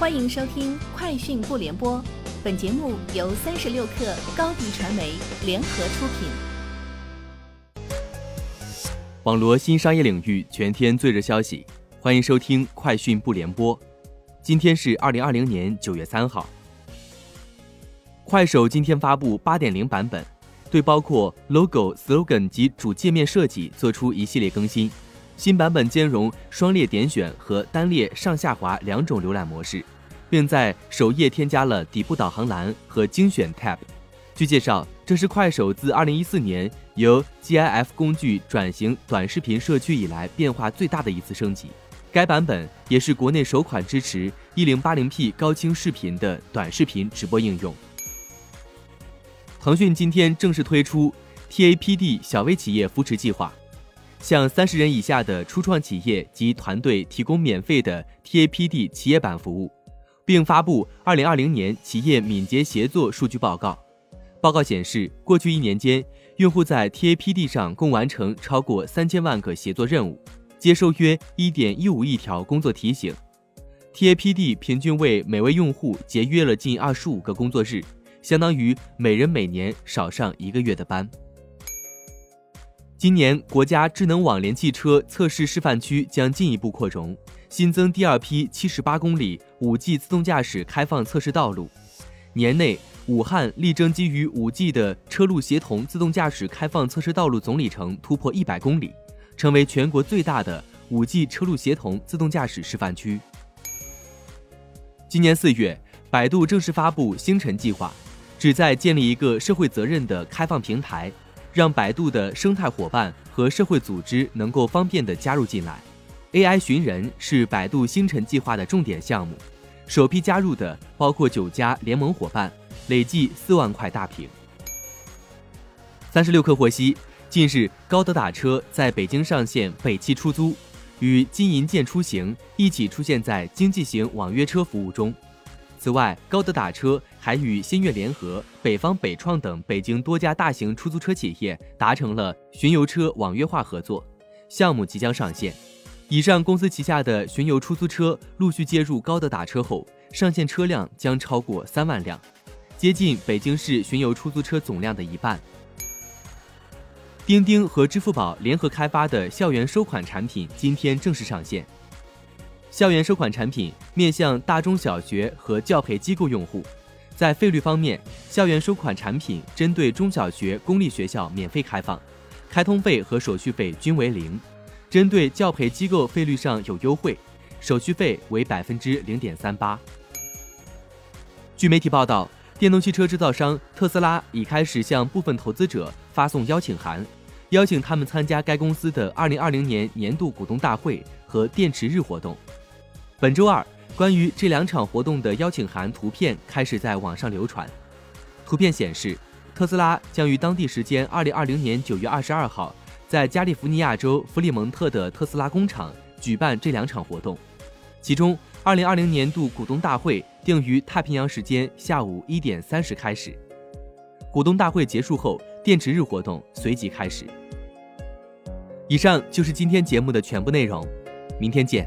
欢迎收听《快讯不联播》，本节目由三十六克高低传媒联合出品。网罗新商业领域全天最热消息，欢迎收听《快讯不联播》。今天是二零二零年九月三号。快手今天发布八点零版本，对包括 logo、slogan 及主界面设计做出一系列更新。新版本兼容双列点选和单列上下滑两种浏览模式，并在首页添加了底部导航栏和精选 tab。据介绍，这是快手自2014年由 GIF 工具转型短视频社区以来变化最大的一次升级。该版本也是国内首款支持 1080P 高清视频的短视频直播应用。腾讯今天正式推出 TAPD 小微企业扶持计划。向三十人以下的初创企业及团队提供免费的 TAPD 企业版服务，并发布二零二零年企业敏捷协作数据报告。报告显示，过去一年间，用户在 TAPD 上共完成超过三千万个协作任务，接收约一点一五亿条工作提醒。TAPD 平均为每位用户节约了近二十五个工作日，相当于每人每年少上一个月的班。今年国家智能网联汽车测试示范区将进一步扩容，新增第二批七十八公里五 G 自动驾驶开放测试道路。年内，武汉力争基于五 G 的车路协同自动驾驶开放测试道路总里程突破一百公里，成为全国最大的五 G 车路协同自动驾驶示范区。今年四月，百度正式发布星辰计划，旨在建立一个社会责任的开放平台。让百度的生态伙伴和社会组织能够方便地加入进来。AI 寻人是百度星辰计划的重点项目，首批加入的包括九家联盟伙伴，累计四万块大屏。三十六氪获悉，近日高德打车在北京上线北汽出租，与金银建出行一起出现在经济型网约车服务中。此外，高德打车还与新月联合、北方北创等北京多家大型出租车企业达成了巡游车网约化合作，项目即将上线。以上公司旗下的巡游出租车陆续接入高德打车后，上线车辆将超过三万辆，接近北京市巡游出租车总量的一半。钉钉和支付宝联合开发的校园收款产品今天正式上线。校园收款产品面向大中小学和教培机构用户，在费率方面，校园收款产品针对中小学公立学校免费开放，开通费和手续费均为零；针对教培机构费率上有优惠，手续费为百分之零点三八。据媒体报道，电动汽车制造商特斯拉已开始向部分投资者发送邀请函，邀请他们参加该公司的二零二零年年度股东大会和电池日活动。本周二，关于这两场活动的邀请函图片开始在网上流传。图片显示，特斯拉将于当地时间二零二零年九月二十二号，在加利福尼亚州弗里蒙特的特斯拉工厂举办这两场活动。其中，二零二零年度股东大会定于太平洋时间下午一点三十开始。股东大会结束后，电池日活动随即开始。以上就是今天节目的全部内容，明天见。